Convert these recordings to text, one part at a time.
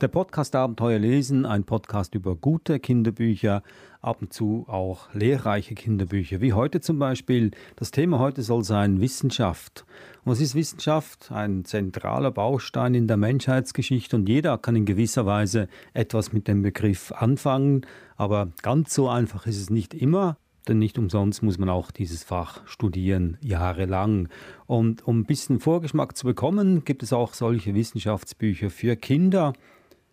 Der Podcast Abenteuer lesen, ein Podcast über gute Kinderbücher, ab und zu auch lehrreiche Kinderbücher, wie heute zum Beispiel. Das Thema heute soll sein Wissenschaft. Und was ist Wissenschaft? Ein zentraler Baustein in der Menschheitsgeschichte und jeder kann in gewisser Weise etwas mit dem Begriff anfangen, aber ganz so einfach ist es nicht immer. Denn nicht umsonst muss man auch dieses Fach studieren, jahrelang. Und um ein bisschen Vorgeschmack zu bekommen, gibt es auch solche Wissenschaftsbücher für Kinder.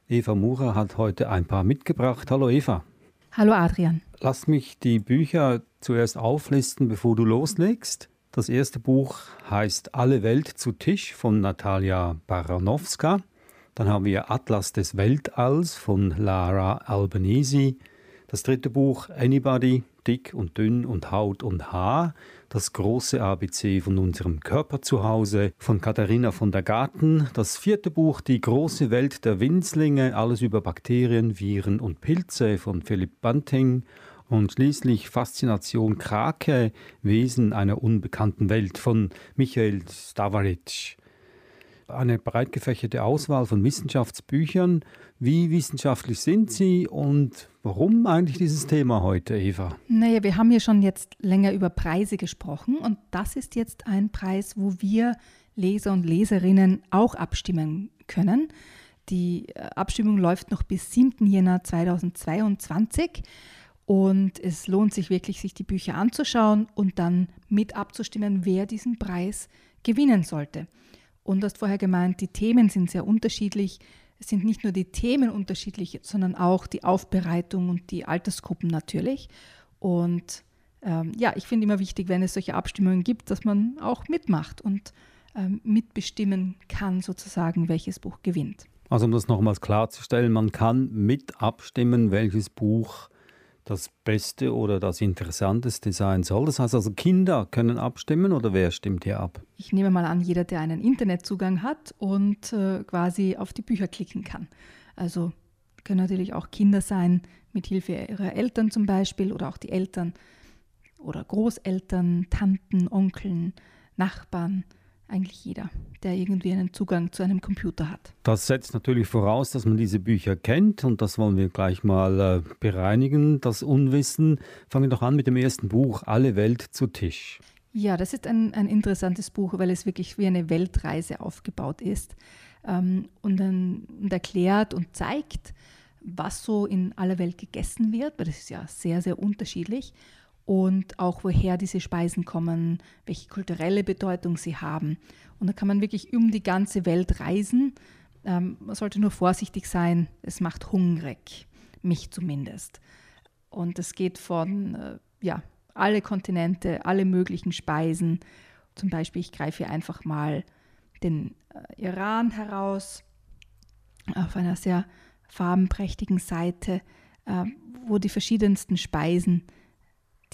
Eva Murer hat heute ein paar mitgebracht. Hallo Eva. Hallo Adrian. Lass mich die Bücher zuerst auflisten, bevor du loslegst. Das erste Buch heißt Alle Welt zu Tisch von Natalia Baranowska. Dann haben wir Atlas des Weltalls von Lara Albanese. Das dritte Buch Anybody, dick und dünn und Haut und Haar, das große ABC von unserem Körper zu Hause von Katharina von der Garten, das vierte Buch Die große Welt der Winzlinge, alles über Bakterien, Viren und Pilze von Philipp Bunting und schließlich Faszination Krake, Wesen einer unbekannten Welt von Michael Stavaric eine breit gefächerte Auswahl von Wissenschaftsbüchern. Wie wissenschaftlich sind sie und warum eigentlich dieses Thema heute, Eva? Naja, wir haben ja schon jetzt länger über Preise gesprochen und das ist jetzt ein Preis, wo wir Leser und Leserinnen auch abstimmen können. Die äh, Abstimmung läuft noch bis 7. Jänner 2022 und es lohnt sich wirklich, sich die Bücher anzuschauen und dann mit abzustimmen, wer diesen Preis gewinnen sollte. Und du hast vorher gemeint, die Themen sind sehr unterschiedlich. Es sind nicht nur die Themen unterschiedlich, sondern auch die Aufbereitung und die Altersgruppen natürlich. Und ähm, ja, ich finde immer wichtig, wenn es solche Abstimmungen gibt, dass man auch mitmacht und ähm, mitbestimmen kann, sozusagen, welches Buch gewinnt. Also um das nochmals klarzustellen, man kann mit abstimmen, welches Buch das Beste oder das Interessanteste sein soll. Das heißt also, Kinder können abstimmen oder wer stimmt hier ab? Ich nehme mal an, jeder, der einen Internetzugang hat und äh, quasi auf die Bücher klicken kann. Also können natürlich auch Kinder sein, mit Hilfe ihrer Eltern zum Beispiel oder auch die Eltern oder Großeltern, Tanten, Onkeln, Nachbarn eigentlich jeder, der irgendwie einen Zugang zu einem Computer hat. Das setzt natürlich voraus, dass man diese Bücher kennt und das wollen wir gleich mal äh, bereinigen, das Unwissen. Fangen wir doch an mit dem ersten Buch, Alle Welt zu Tisch. Ja, das ist ein, ein interessantes Buch, weil es wirklich wie eine Weltreise aufgebaut ist ähm, und, dann, und erklärt und zeigt, was so in aller Welt gegessen wird, weil das ist ja sehr, sehr unterschiedlich und auch woher diese Speisen kommen, welche kulturelle Bedeutung sie haben. Und da kann man wirklich um die ganze Welt reisen. Ähm, man sollte nur vorsichtig sein, es macht hungrig, mich zumindest. Und es geht von, äh, ja, alle Kontinente, alle möglichen Speisen. Zum Beispiel, ich greife hier einfach mal den äh, Iran heraus, auf einer sehr farbenprächtigen Seite, äh, wo die verschiedensten Speisen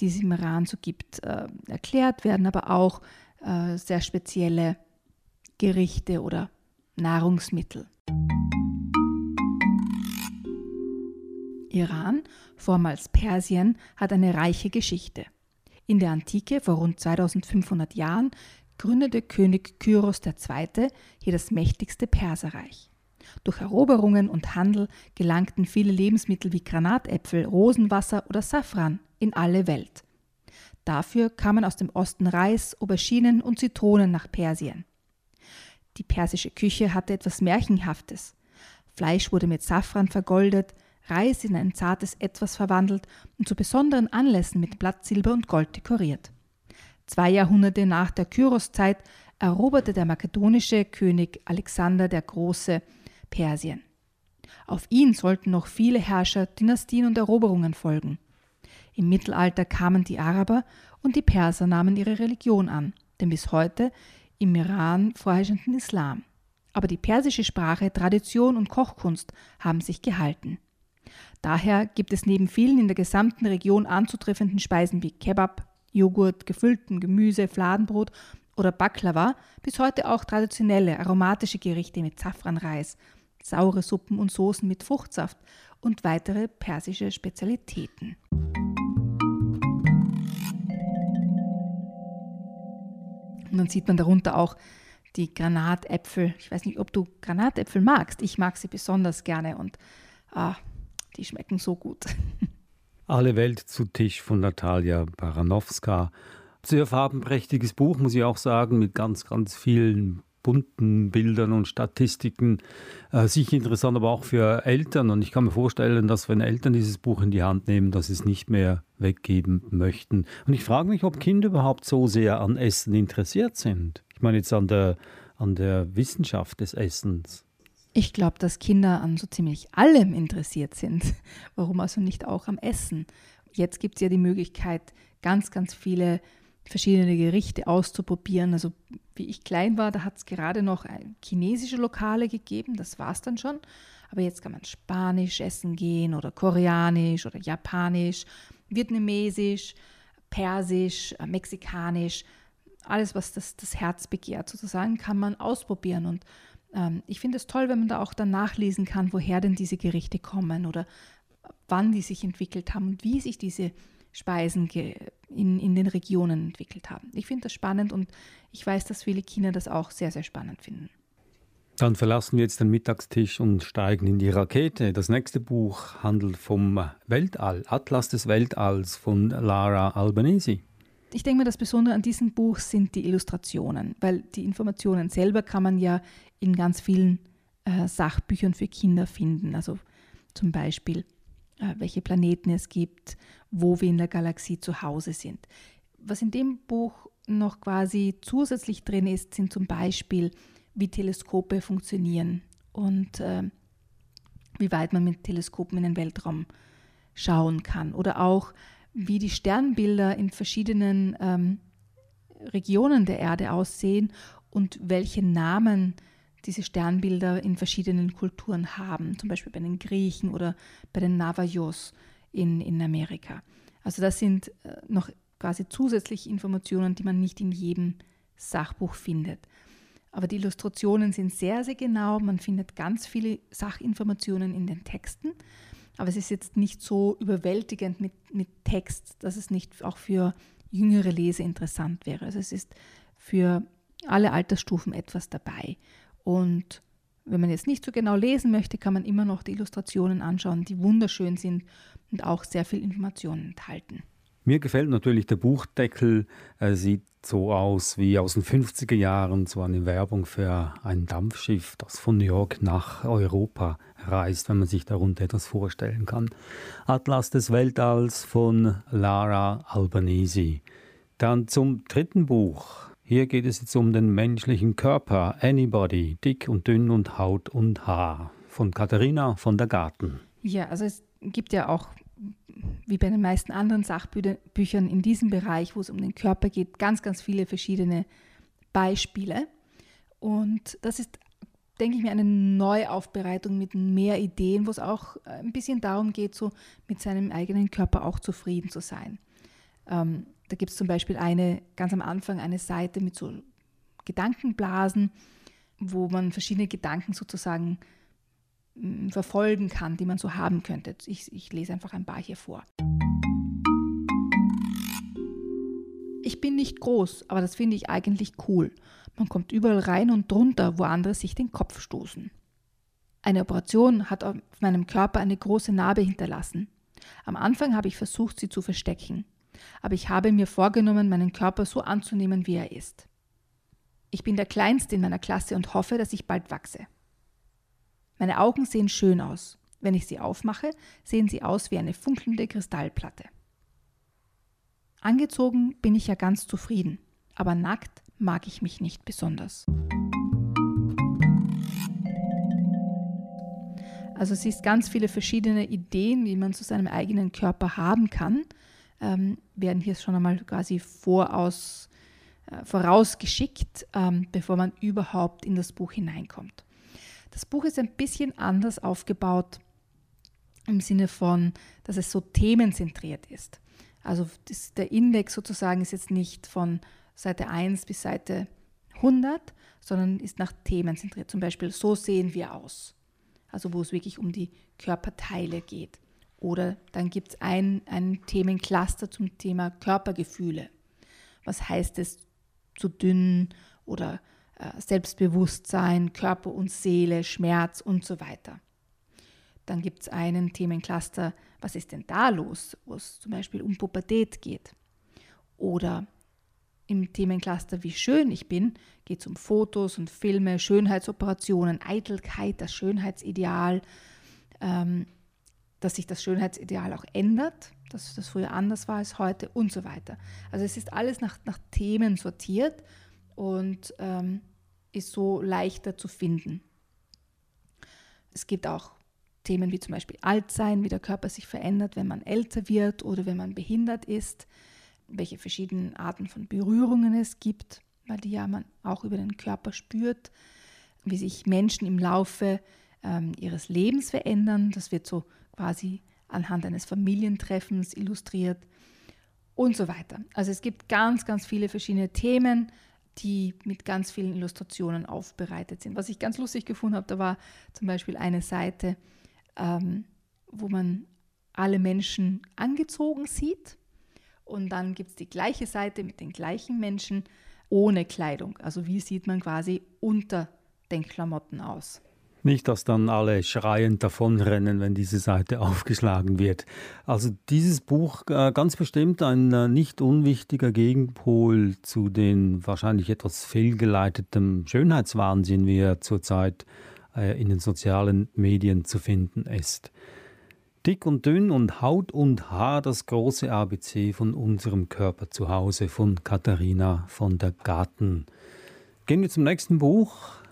die es im Iran so gibt, äh, erklärt werden, aber auch äh, sehr spezielle Gerichte oder Nahrungsmittel. Iran, vormals Persien, hat eine reiche Geschichte. In der Antike, vor rund 2500 Jahren, gründete König Kyros II. hier das mächtigste Perserreich. Durch Eroberungen und Handel gelangten viele Lebensmittel wie Granatäpfel, Rosenwasser oder Safran in alle Welt. Dafür kamen aus dem Osten Reis, Auberginen und Zitronen nach Persien. Die persische Küche hatte etwas Märchenhaftes. Fleisch wurde mit Safran vergoldet, Reis in ein zartes Etwas verwandelt und zu besonderen Anlässen mit Blattsilber und Gold dekoriert. Zwei Jahrhunderte nach der Kyros-Zeit eroberte der makedonische König Alexander der Große Persien. Auf ihn sollten noch viele Herrscher, Dynastien und Eroberungen folgen. Im Mittelalter kamen die Araber und die Perser nahmen ihre Religion an, den bis heute im Iran vorherrschenden Islam. Aber die persische Sprache, Tradition und Kochkunst haben sich gehalten. Daher gibt es neben vielen in der gesamten Region anzutreffenden Speisen wie Kebab, Joghurt, gefüllten Gemüse, Fladenbrot oder Baklava bis heute auch traditionelle aromatische Gerichte mit Safranreis, saure Suppen und Soßen mit Fruchtsaft und weitere persische Spezialitäten. Und dann sieht man darunter auch die Granatäpfel. Ich weiß nicht, ob du Granatäpfel magst. Ich mag sie besonders gerne und ah, die schmecken so gut. Alle Welt zu Tisch von Natalia Baranowska. Sehr farbenprächtiges Buch, muss ich auch sagen, mit ganz, ganz vielen bunten Bildern und Statistiken. Äh, sicher interessant, aber auch für Eltern. Und ich kann mir vorstellen, dass wenn Eltern dieses Buch in die Hand nehmen, dass sie es nicht mehr weggeben möchten. Und ich frage mich, ob Kinder überhaupt so sehr an Essen interessiert sind. Ich meine jetzt an der, an der Wissenschaft des Essens. Ich glaube, dass Kinder an so ziemlich allem interessiert sind. Warum also nicht auch am Essen? Jetzt gibt es ja die Möglichkeit, ganz, ganz viele verschiedene Gerichte auszuprobieren. Also wie ich klein war, da hat es gerade noch chinesische Lokale gegeben, das war es dann schon. Aber jetzt kann man Spanisch essen gehen oder Koreanisch oder Japanisch, Vietnamesisch, Persisch, äh, Mexikanisch. Alles, was das, das Herz begehrt, sozusagen, kann man ausprobieren. Und ähm, ich finde es toll, wenn man da auch dann nachlesen kann, woher denn diese Gerichte kommen oder wann die sich entwickelt haben und wie sich diese Speisen in, in den Regionen entwickelt haben. Ich finde das spannend und ich weiß, dass viele Kinder das auch sehr, sehr spannend finden. Dann verlassen wir jetzt den Mittagstisch und steigen in die Rakete. Das nächste Buch handelt vom Weltall, Atlas des Weltalls von Lara Albanese. Ich denke mir, das Besondere an diesem Buch sind die Illustrationen, weil die Informationen selber kann man ja in ganz vielen äh, Sachbüchern für Kinder finden. Also zum Beispiel, welche Planeten es gibt, wo wir in der Galaxie zu Hause sind. Was in dem Buch noch quasi zusätzlich drin ist, sind zum Beispiel, wie Teleskope funktionieren und äh, wie weit man mit Teleskopen in den Weltraum schauen kann. Oder auch, wie die Sternbilder in verschiedenen ähm, Regionen der Erde aussehen und welche Namen diese Sternbilder in verschiedenen Kulturen haben, zum Beispiel bei den Griechen oder bei den Navajos in, in Amerika. Also das sind äh, noch quasi zusätzliche Informationen, die man nicht in jedem Sachbuch findet. Aber die Illustrationen sind sehr, sehr genau. Man findet ganz viele Sachinformationen in den Texten. Aber es ist jetzt nicht so überwältigend mit, mit Text, dass es nicht auch für jüngere Leser interessant wäre. Also es ist für alle Altersstufen etwas dabei. Und wenn man jetzt nicht so genau lesen möchte, kann man immer noch die Illustrationen anschauen, die wunderschön sind und auch sehr viel Informationen enthalten. Mir gefällt natürlich der Buchdeckel. Er sieht so aus wie aus den 50er Jahren, so eine Werbung für ein Dampfschiff, das von New York nach Europa reist, wenn man sich darunter etwas vorstellen kann. Atlas des Weltalls von Lara Albanese. Dann zum dritten Buch. Hier geht es jetzt um den menschlichen Körper, Anybody, dick und dünn und Haut und Haar, von Katharina von der Garten. Ja, also es gibt ja auch, wie bei den meisten anderen Sachbüchern in diesem Bereich, wo es um den Körper geht, ganz, ganz viele verschiedene Beispiele. Und das ist, denke ich mir, eine Neuaufbereitung mit mehr Ideen, wo es auch ein bisschen darum geht, so mit seinem eigenen Körper auch zufrieden zu sein. Ähm, da gibt es zum Beispiel eine, ganz am Anfang eine Seite mit so Gedankenblasen, wo man verschiedene Gedanken sozusagen mm, verfolgen kann, die man so haben könnte. Ich, ich lese einfach ein paar hier vor. Ich bin nicht groß, aber das finde ich eigentlich cool. Man kommt überall rein und drunter, wo andere sich den Kopf stoßen. Eine Operation hat auf meinem Körper eine große Narbe hinterlassen. Am Anfang habe ich versucht, sie zu verstecken aber ich habe mir vorgenommen, meinen Körper so anzunehmen, wie er ist. Ich bin der Kleinste in meiner Klasse und hoffe, dass ich bald wachse. Meine Augen sehen schön aus. Wenn ich sie aufmache, sehen sie aus wie eine funkelnde Kristallplatte. Angezogen bin ich ja ganz zufrieden, aber nackt mag ich mich nicht besonders. Also es ist ganz viele verschiedene Ideen, wie man zu seinem eigenen Körper haben kann ähm, werden hier schon einmal quasi voraus, äh, vorausgeschickt, ähm, bevor man überhaupt in das Buch hineinkommt. Das Buch ist ein bisschen anders aufgebaut im Sinne von, dass es so themenzentriert ist. Also das, der Index sozusagen ist jetzt nicht von Seite 1 bis Seite 100, sondern ist nach Themen zentriert. Zum Beispiel, so sehen wir aus. also wo es wirklich um die Körperteile geht. Oder dann gibt es ein, ein Themencluster zum Thema Körpergefühle. Was heißt es, zu dünn oder äh, Selbstbewusstsein, Körper und Seele, Schmerz und so weiter. Dann gibt es einen Themencluster, was ist denn da los, wo es zum Beispiel um Pubertät geht. Oder im Themencluster Wie schön ich bin geht es um Fotos und Filme, Schönheitsoperationen, Eitelkeit, das Schönheitsideal, ähm, dass sich das Schönheitsideal auch ändert, dass das früher anders war als heute und so weiter. Also es ist alles nach, nach Themen sortiert und ähm, ist so leichter zu finden. Es gibt auch Themen wie zum Beispiel Altsein, wie der Körper sich verändert, wenn man älter wird oder wenn man behindert ist, welche verschiedenen Arten von Berührungen es gibt, weil die ja man auch über den Körper spürt, wie sich Menschen im Laufe ähm, ihres Lebens verändern. Das wird so quasi anhand eines Familientreffens illustriert und so weiter. Also es gibt ganz, ganz viele verschiedene Themen, die mit ganz vielen Illustrationen aufbereitet sind. Was ich ganz lustig gefunden habe, da war zum Beispiel eine Seite, ähm, wo man alle Menschen angezogen sieht. Und dann gibt es die gleiche Seite mit den gleichen Menschen ohne Kleidung. Also wie sieht man quasi unter den Klamotten aus. Nicht, dass dann alle schreiend davonrennen, wenn diese Seite aufgeschlagen wird. Also dieses Buch äh, ganz bestimmt ein äh, nicht unwichtiger Gegenpol zu den wahrscheinlich etwas fehlgeleiteten Schönheitswahnsinn, wie er zurzeit äh, in den sozialen Medien zu finden ist. Dick und dünn und Haut und Haar, das große ABC von unserem Körper zu Hause von Katharina von der Garten. Gehen wir zum nächsten Buch.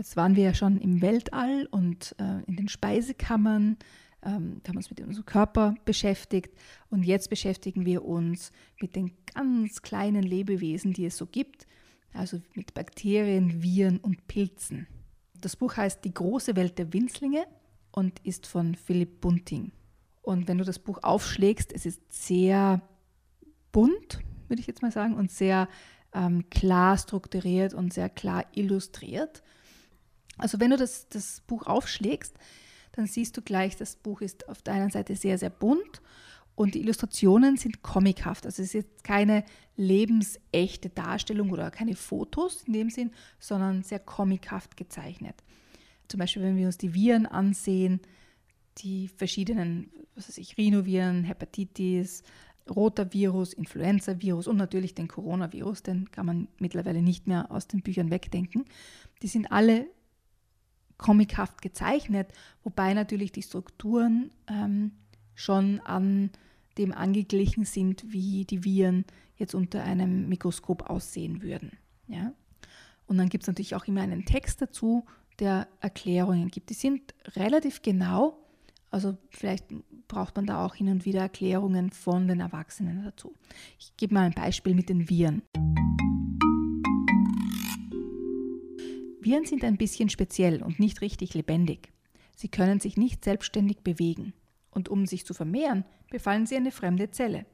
Jetzt waren wir ja schon im Weltall und äh, in den Speisekammern. Ähm, haben uns mit unserem Körper beschäftigt und jetzt beschäftigen wir uns mit den ganz kleinen Lebewesen, die es so gibt, also mit Bakterien, Viren und Pilzen. Das Buch heißt Die große Welt der Winzlinge und ist von Philipp Bunting. Und wenn du das Buch aufschlägst, es ist sehr bunt, würde ich jetzt mal sagen, und sehr ähm, klar strukturiert und sehr klar illustriert. Also wenn du das, das Buch aufschlägst, dann siehst du gleich, das Buch ist auf der einen Seite sehr, sehr bunt und die Illustrationen sind comichaft. Also es ist jetzt keine lebensechte Darstellung oder keine Fotos in dem Sinn, sondern sehr comichaft gezeichnet. Zum Beispiel, wenn wir uns die Viren ansehen, die verschiedenen, was weiß ich, Rhinoviren, Hepatitis, Rotavirus, Influenza-Virus und natürlich den Coronavirus, den kann man mittlerweile nicht mehr aus den Büchern wegdenken. Die sind alle comichaft gezeichnet, wobei natürlich die Strukturen ähm, schon an dem angeglichen sind, wie die Viren jetzt unter einem Mikroskop aussehen würden. Ja? Und dann gibt es natürlich auch immer einen Text dazu, der Erklärungen gibt. Die sind relativ genau, also vielleicht braucht man da auch hin und wieder Erklärungen von den Erwachsenen dazu. Ich gebe mal ein Beispiel mit den Viren. Viren sind ein bisschen speziell und nicht richtig lebendig. Sie können sich nicht selbstständig bewegen. Und um sich zu vermehren, befallen sie eine fremde Zelle,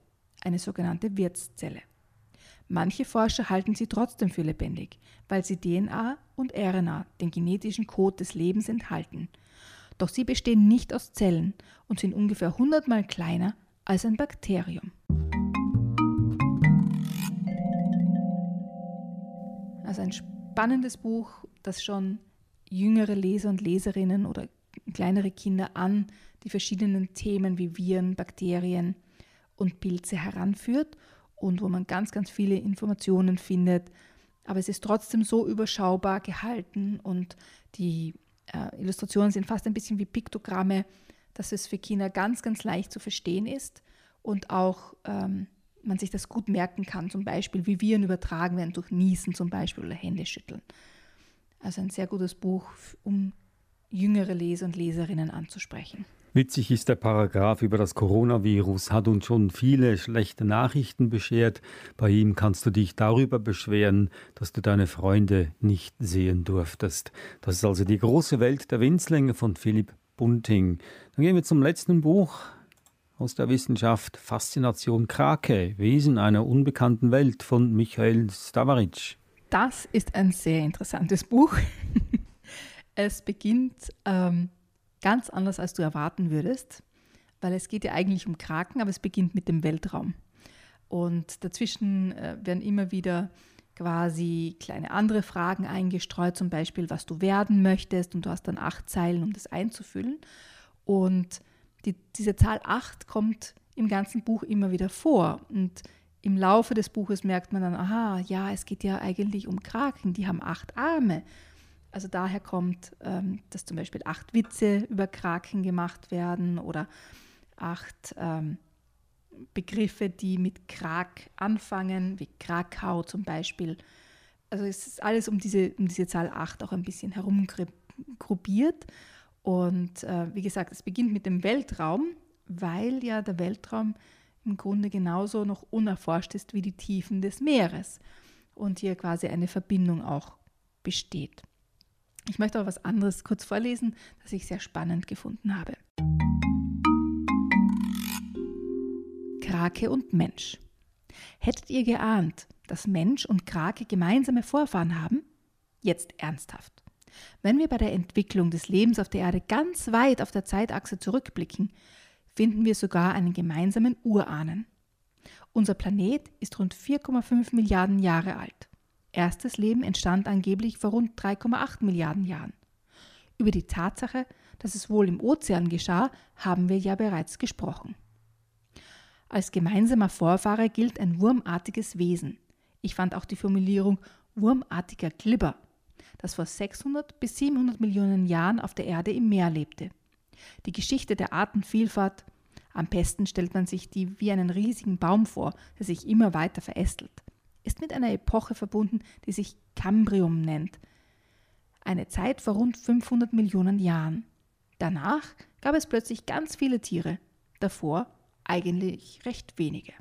eine sogenannte Wirtszelle. Manche Forscher halten sie trotzdem für lebendig, weil sie DNA und RNA, den genetischen Code des Lebens, enthalten. Doch sie bestehen nicht aus Zellen und sind ungefähr 100 mal kleiner als ein Bakterium. Also ein spannendes Buch, das schon jüngere Leser und Leserinnen oder kleinere Kinder an die verschiedenen Themen wie Viren, Bakterien und Pilze heranführt und wo man ganz, ganz viele Informationen findet. Aber es ist trotzdem so überschaubar gehalten und die äh, Illustrationen sind fast ein bisschen wie Piktogramme, dass es für Kinder ganz, ganz leicht zu verstehen ist und auch ähm, man sich das gut merken kann, zum Beispiel wie Viren übertragen werden durch Niesen zum Beispiel oder Händeschütteln. Also ein sehr gutes Buch, um jüngere Leser und Leserinnen anzusprechen. Witzig ist der Paragraph über das Coronavirus, hat uns schon viele schlechte Nachrichten beschert. Bei ihm kannst du dich darüber beschweren, dass du deine Freunde nicht sehen durftest. Das ist also die große Welt der Winzlinge von Philipp Bunting. Dann gehen wir zum letzten Buch aus der Wissenschaft, Faszination Krake, Wesen einer unbekannten Welt von Michael Stavaric. Das ist ein sehr interessantes Buch. es beginnt ähm, Ganz anders, als du erwarten würdest, weil es geht ja eigentlich um Kraken, aber es beginnt mit dem Weltraum. Und dazwischen äh, werden immer wieder quasi kleine andere Fragen eingestreut, zum Beispiel, was du werden möchtest, und du hast dann acht Zeilen, um das einzufüllen. Und die, diese Zahl acht kommt im ganzen Buch immer wieder vor. Und im Laufe des Buches merkt man dann, aha, ja, es geht ja eigentlich um Kraken, die haben acht Arme. Also daher kommt, ähm, dass zum Beispiel acht Witze über Kraken gemacht werden oder acht ähm, Begriffe, die mit Krak anfangen, wie Krakau zum Beispiel. Also es ist alles um diese, um diese Zahl 8 auch ein bisschen herumgruppiert. Und äh, wie gesagt, es beginnt mit dem Weltraum, weil ja der Weltraum im Grunde genauso noch unerforscht ist wie die Tiefen des Meeres und hier quasi eine Verbindung auch besteht. Ich möchte aber was anderes kurz vorlesen, das ich sehr spannend gefunden habe. Krake und Mensch. Hättet ihr geahnt, dass Mensch und Krake gemeinsame Vorfahren haben? Jetzt ernsthaft. Wenn wir bei der Entwicklung des Lebens auf der Erde ganz weit auf der Zeitachse zurückblicken, finden wir sogar einen gemeinsamen Urahnen. Unser Planet ist rund 4,5 Milliarden Jahre alt. Erstes Leben entstand angeblich vor rund 3,8 Milliarden Jahren. Über die Tatsache, dass es wohl im Ozean geschah, haben wir ja bereits gesprochen. Als gemeinsamer Vorfahre gilt ein wurmartiges Wesen. Ich fand auch die Formulierung wurmartiger Glibber, das vor 600 bis 700 Millionen Jahren auf der Erde im Meer lebte. Die Geschichte der Artenvielfalt, am besten stellt man sich die wie einen riesigen Baum vor, der sich immer weiter verästelt, ist mit einer Epoche verbunden, die sich Kambrium nennt. Eine Zeit vor rund 500 Millionen Jahren. Danach gab es plötzlich ganz viele Tiere. Davor eigentlich recht wenige.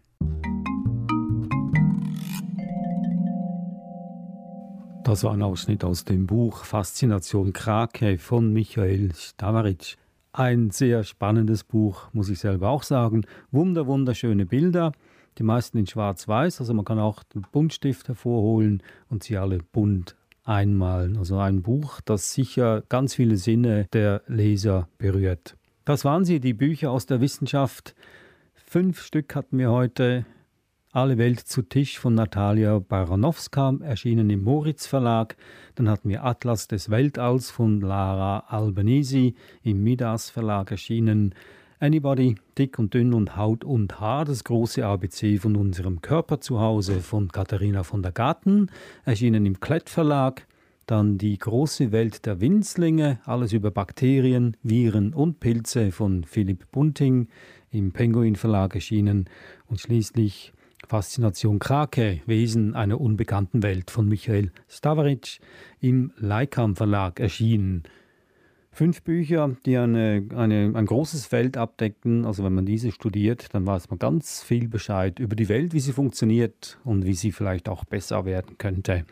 Das war ein Ausschnitt aus dem Buch Faszination Krake von Michael Stavaric. Ein sehr spannendes Buch, muss ich selber auch sagen. Wunder, wunderschöne Bilder, die meisten in schwarz-weiß, also man kann auch den Buntstift hervorholen und sie alle bunt einmalen. Also ein Buch, das sicher ganz viele Sinne der Leser berührt. Das waren sie, die Bücher aus der Wissenschaft, Fünf Stück hatten wir heute. Alle Welt zu Tisch von Natalia Baranowska, erschienen im Moritz Verlag. Dann hatten wir Atlas des Weltalls von Lara Albanese, im Midas Verlag erschienen. Anybody, dick und dünn und Haut und Haar, das große ABC von unserem Körper zu Hause von Katharina von der Garten, erschienen im Klett Verlag. Dann die große Welt der Winzlinge, alles über Bakterien, Viren und Pilze von Philipp Bunting, im Penguin Verlag erschienen und schließlich Faszination Krake, Wesen einer unbekannten Welt von Michael Stavaric im Leikam Verlag erschienen. Fünf Bücher, die eine, eine, ein großes Feld abdecken. Also wenn man diese studiert, dann weiß man ganz viel Bescheid über die Welt, wie sie funktioniert und wie sie vielleicht auch besser werden könnte.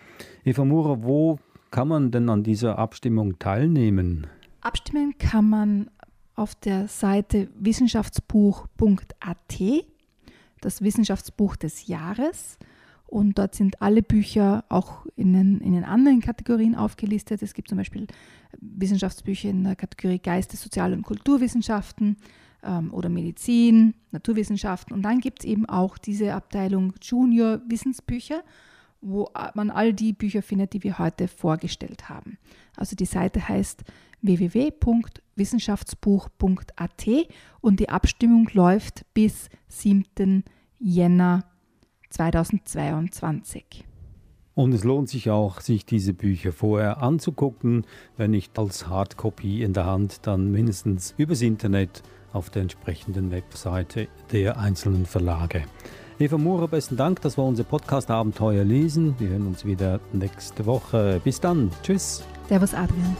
Eva Murer, wo kann man denn an dieser Abstimmung teilnehmen? Abstimmen kann man auf der Seite wissenschaftsbuch.at, das Wissenschaftsbuch des Jahres. Und dort sind alle Bücher auch in den, in den anderen Kategorien aufgelistet. Es gibt zum Beispiel Wissenschaftsbücher in der Kategorie Geistes-, Sozial- und Kulturwissenschaften ähm, oder Medizin, Naturwissenschaften. Und dann gibt es eben auch diese Abteilung Junior Wissensbücher, wo man all die Bücher findet, die wir heute vorgestellt haben. Also die Seite heißt www.wissenschaftsbuch.at und die Abstimmung läuft bis 7. Jänner 2022. Und es lohnt sich auch, sich diese Bücher vorher anzugucken, wenn nicht als Hardcopy in der Hand, dann mindestens übers Internet auf der entsprechenden Webseite der einzelnen Verlage. Eva Murer, besten Dank, das war unser Podcast Abenteuer lesen. Wir hören uns wieder nächste Woche. Bis dann. Tschüss. Servus, Adrian.